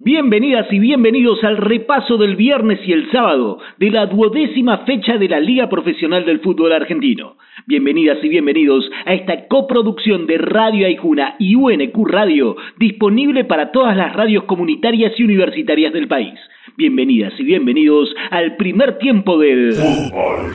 Bienvenidas y bienvenidos al repaso del viernes y el sábado de la duodécima fecha de la Liga Profesional del Fútbol Argentino. Bienvenidas y bienvenidos a esta coproducción de Radio Aijuna y UNQ Radio, disponible para todas las radios comunitarias y universitarias del país. Bienvenidas y bienvenidos al primer tiempo del Fútbol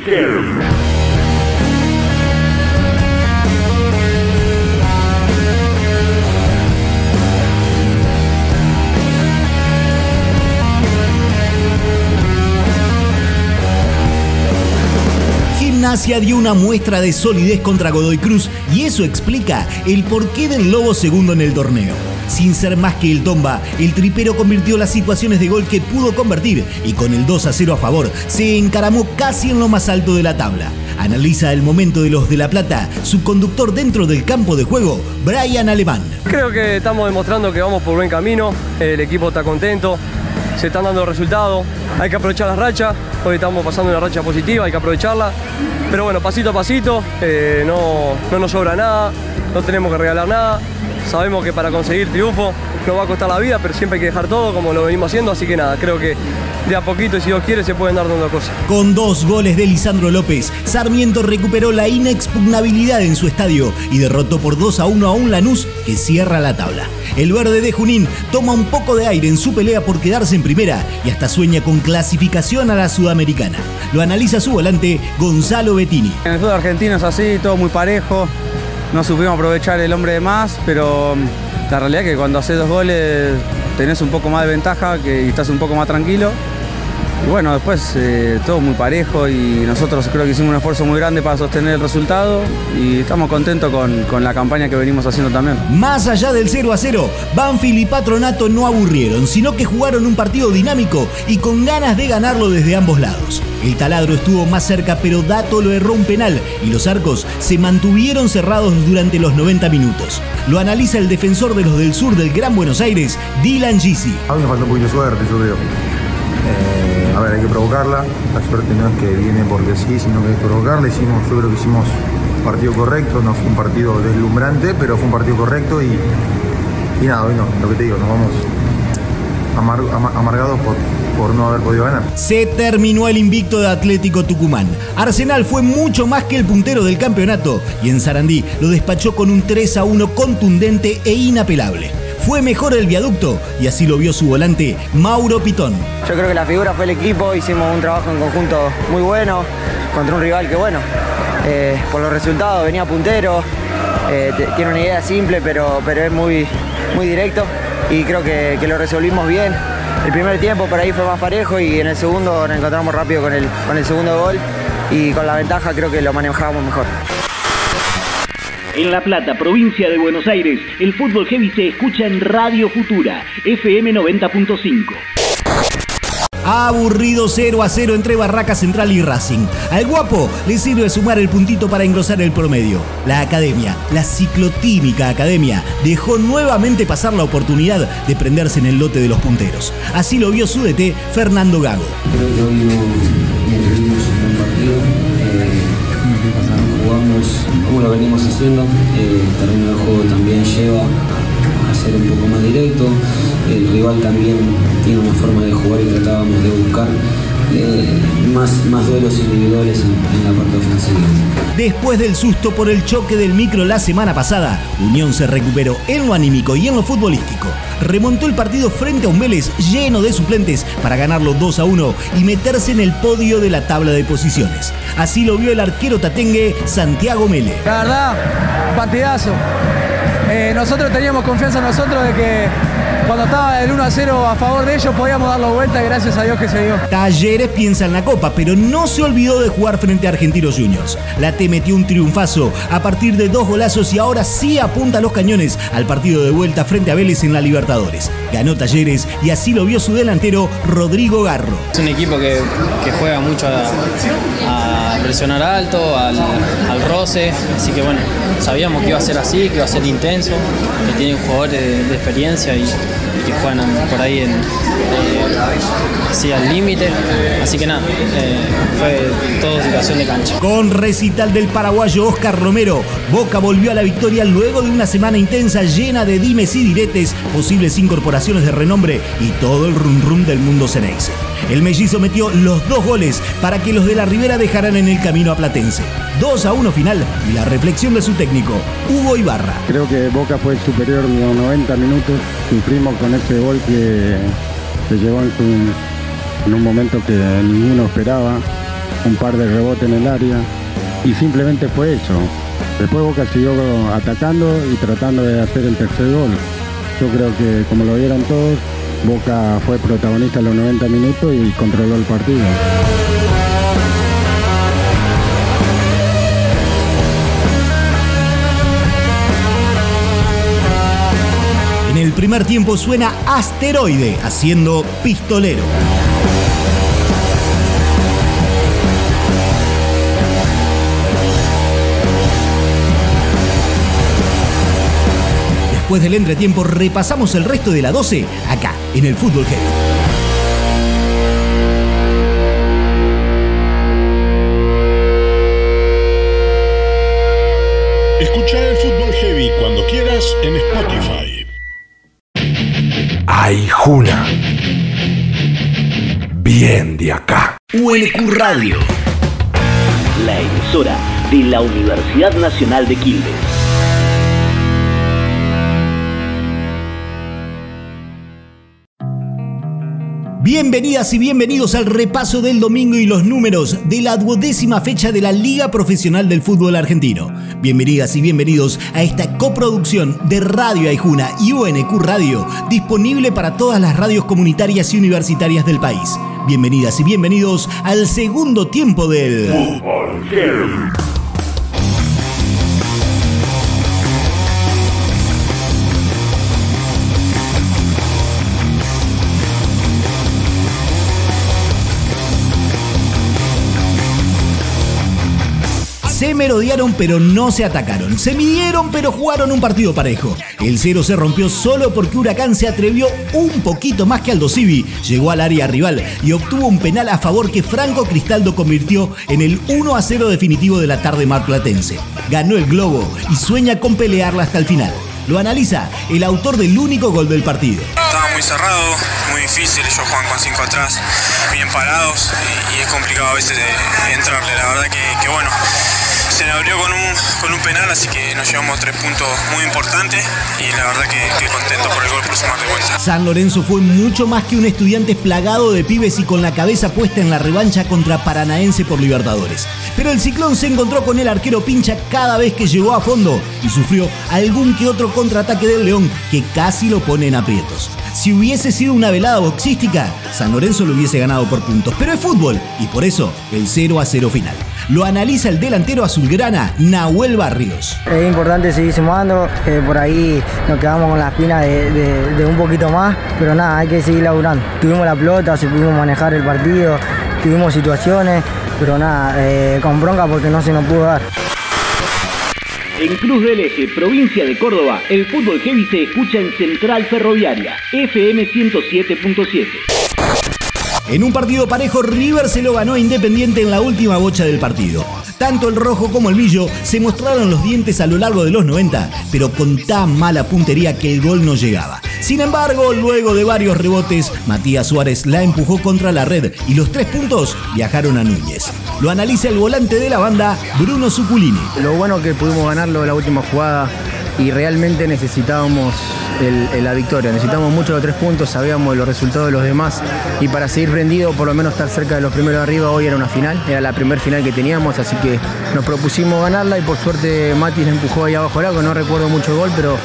Gimnasia dio una muestra de solidez contra Godoy Cruz y eso explica el porqué del Lobo segundo en el torneo. Sin ser más que el Tomba, el tripero convirtió las situaciones de gol que pudo convertir y con el 2 a 0 a favor se encaramó casi en lo más alto de la tabla. Analiza el momento de los de La Plata, su conductor dentro del campo de juego, Brian Alemán. Creo que estamos demostrando que vamos por buen camino, el equipo está contento, se están dando resultados, hay que aprovechar las rachas, hoy estamos pasando una racha positiva, hay que aprovecharla, pero bueno, pasito a pasito, eh, no, no nos sobra nada, no tenemos que regalar nada, sabemos que para conseguir triunfo nos va a costar la vida, pero siempre hay que dejar todo como lo venimos haciendo, así que nada, creo que de a poquito y si Dios quiere se pueden dar dando cosas. Con dos goles de Lisandro López, Sarmiento recuperó la inexpugnabilidad en su estadio y derrotó por 2 a 1 a un Lanús que cierra la tabla. El verde de Junín toma un poco de aire en su pelea por quedarse en primera y hasta sueña con clasificación a la Sudamericana. Lo analiza su volante Gonzalo Bettini. En el fútbol argentino es así, todo muy parejo. No supimos aprovechar el hombre de más, pero mm, la realidad es que cuando haces dos goles tenés un poco más de ventaja que, y estás un poco más tranquilo. Y bueno, después eh, todo muy parejo y nosotros creo que hicimos un esfuerzo muy grande para sostener el resultado y estamos contentos con, con la campaña que venimos haciendo también. Más allá del 0 a 0, Banfield y Patronato no aburrieron, sino que jugaron un partido dinámico y con ganas de ganarlo desde ambos lados. El taladro estuvo más cerca, pero Dato lo erró un penal y los arcos se mantuvieron cerrados durante los 90 minutos. Lo analiza el defensor de los del sur del Gran Buenos Aires, Dylan Gisi. A mí me falta un poquito de suerte, yo creo. Eh, a ver, hay que provocarla. La suerte no es que viene porque sí, sino que hay que provocarla. Hicimos, yo creo que hicimos partido correcto, no fue un partido deslumbrante, pero fue un partido correcto y, y nada, hoy no, lo que te digo, nos vamos amar- ama- amargados por, por no haber podido ganar. Se terminó el invicto de Atlético Tucumán. Arsenal fue mucho más que el puntero del campeonato y en Sarandí lo despachó con un 3 a 1 contundente e inapelable. Fue mejor el viaducto y así lo vio su volante Mauro Pitón. Yo creo que la figura fue el equipo, hicimos un trabajo en conjunto muy bueno contra un rival que bueno, eh, por los resultados venía puntero, eh, tiene una idea simple pero, pero es muy, muy directo y creo que, que lo resolvimos bien. El primer tiempo por ahí fue más parejo y en el segundo nos encontramos rápido con el, con el segundo gol y con la ventaja creo que lo manejamos mejor. En La Plata, provincia de Buenos Aires, el fútbol heavy se escucha en Radio Futura, FM 90.5. Aburrido 0 a 0 entre Barraca Central y Racing. Al guapo le sirve sumar el puntito para engrosar el promedio. La academia, la ciclotímica academia, dejó nuevamente pasar la oportunidad de prenderse en el lote de los punteros. Así lo vio su DT Fernando Gago. Eh, jugamos como lo venimos haciendo. Eh, el de juego también lleva a, ser un poco más directo. El rival también tiene una forma de jugar y tratábamos de buscar eh, más, más duelos individuales en, en la parte ofensiva. Después del susto por el choque del micro la semana pasada, Unión se recuperó en lo anímico y en lo futbolístico. Remontó el partido frente a un Vélez lleno de suplentes para ganarlo 2 a 1 y meterse en el podio de la tabla de posiciones. Así lo vio el arquero tatengue Santiago Mele. La verdad, partidazo. Eh, nosotros teníamos confianza en nosotros de que cuando estaba el 1 a 0 a favor de ellos podíamos darlo vuelta y gracias a Dios que se dio. Talleres piensa en la Copa, pero no se olvidó de jugar frente a Argentinos Juniors. La T metió un triunfazo a partir de dos golazos y ahora sí apunta los cañones al partido de vuelta frente a Vélez en la Libertadores. Ganó Talleres y así lo vio su delantero Rodrigo Garro. Es un equipo que, que juega mucho a, a presionar alto, al, al roce, así que bueno, sabíamos que iba a ser así, que iba a ser intenso, que tiene jugadores de, de experiencia y, juegan por ahí en, eh, al límite. Así que nada, eh, fue todo situación de cancha. Con recital del paraguayo Oscar Romero, Boca volvió a la victoria luego de una semana intensa llena de dimes y diretes, posibles incorporaciones de renombre y todo el rum rum del mundo Cenex. El mellizo metió los dos goles para que los de la Ribera dejaran en el camino a Platense. 2 a 1 final y la reflexión de su técnico, Hugo Ibarra. Creo que Boca fue superior en los 90 minutos. Cumplimos con ese gol que, se llegó en, en un momento que ninguno esperaba. Un par de rebotes en el área y simplemente fue eso. Después Boca siguió atacando y tratando de hacer el tercer gol. Yo creo que como lo vieron todos, Boca fue protagonista en los 90 minutos y controló el partido. En el primer tiempo suena Asteroide haciendo pistolero. Después del entretiempo repasamos el resto de la 12 acá en el Fútbol Heavy. La Universidad Nacional de Quilmes. Bienvenidas y bienvenidos al repaso del domingo y los números de la duodécima fecha de la Liga Profesional del Fútbol Argentino. Bienvenidas y bienvenidos a esta coproducción de Radio Aijuna y UNQ Radio, disponible para todas las radios comunitarias y universitarias del país. Bienvenidas y bienvenidos al segundo tiempo del Fútbol Se merodearon pero no se atacaron. Se midieron pero jugaron un partido parejo. El cero se rompió solo porque Huracán se atrevió un poquito más que Aldo Civi. Llegó al área rival y obtuvo un penal a favor que Franco Cristaldo convirtió en el 1 a 0 definitivo de la tarde marplatense. Ganó el globo y sueña con pelearla hasta el final. Lo analiza el autor del único gol del partido. Estaba muy cerrado, muy difícil, ellos juegan con cinco atrás, bien parados y, es complicado a veces entrarle. La verdad que bueno, se abrió con un, penal, así que nos llevamos tres puntos muy importantes y la verdad que, contento por el gol por sumar de vuelta. San Lorenzo fue mucho más que un estudiante plagado de pibes y con la cabeza puesta en la revancha contra Paranaense por Libertadores. Pero el ciclón se encontró con el arquero pincha cada vez que llegó a fondo y sufrió algún que otro contraataque del León que casi lo pone en aprietos. Si hubiese sido una velada boxística, San Lorenzo lo hubiese ganado por puntos, pero es fútbol y por eso el 0 a 0 final. Lo analiza el delantero azulgrana Nahuel Barrios. Es importante seguir sumando, eh, por ahí nos quedamos con la espina de, un poquito más, pero nada, hay que seguir laburando. Tuvimos la pelota, si pudimos manejar el partido, tuvimos situaciones, pero nada, eh, con bronca porque no se nos pudo dar. En Cruz del Eje, provincia de Córdoba, el fútbol heavy se escucha en Central Ferroviaria, FM 107.7. En un partido parejo, River se lo ganó Independiente en la última bocha del partido. Tanto el rojo como el millo se mostraron los dientes a lo largo de los 90, pero con tan mala puntería que el gol no llegaba. Sin embargo, luego de varios rebotes, Matías Suárez la empujó contra la red y los tres puntos viajaron a Núñez. Lo analiza el volante de la banda, Bruno Zuculini. Lo bueno que pudimos ganarlo en la última jugada y realmente necesitábamos la victoria. Necesitamos mucho los tres puntos, sabíamos los resultados de los demás y para seguir rendido, por lo menos estar cerca de los primeros de arriba, hoy era una final, era la primer final que teníamos, así que nos propusimos ganarla y por suerte Matis empujó ahí abajo el agua, no recuerdo mucho el gol, pero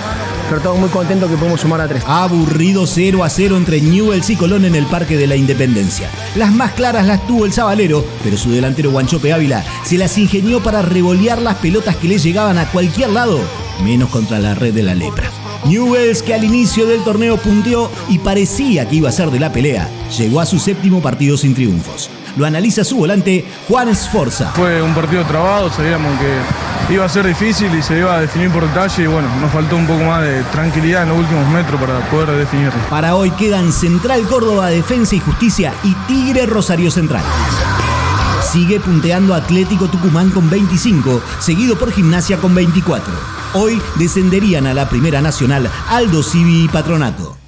pero estamos muy contentos que podemos sumar a tres. Aburrido 0 a 0 entre Newells y Colón en el Parque de la Independencia. Las más claras las tuvo el Sabalero, pero su delantero Guanchope Ávila se las ingenió para revolear las pelotas que le llegaban a cualquier lado, menos contra la red de la lepra. Newells, que al inicio del torneo punteó y parecía que iba a ser de la pelea, llegó a su séptimo partido sin triunfos. Lo analiza su volante Juan Esforza. Fue un partido trabado, sabíamos que iba a ser difícil y se iba a definir por detalle y bueno, nos faltó un poco más de tranquilidad en los últimos metros para poder definirlo. Para hoy quedan Central Córdoba Defensa y Justicia y Tigre Rosario Central. Sigue punteando Atlético Tucumán con 25, seguido por Gimnasia con 24. Hoy descenderían a la Primera Nacional Aldo Civi y Patronato.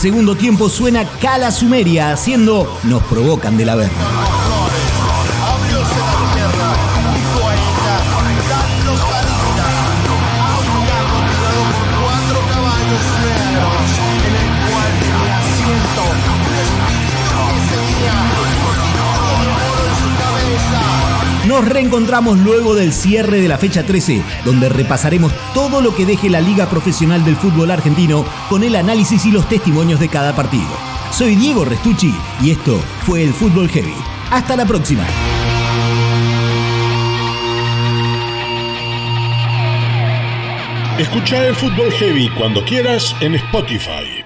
Segundo tiempo suena Cala Sumeria haciendo Nos provocan de la Nos reencontramos luego del cierre de la fecha 13, donde repasaremos todo lo que deje la Liga Profesional del Fútbol Argentino con el análisis y los testimonios de cada partido. Soy Diego Restucci y esto fue el Fútbol Heavy. Hasta la próxima. Escucha el Fútbol Heavy cuando quieras en Spotify.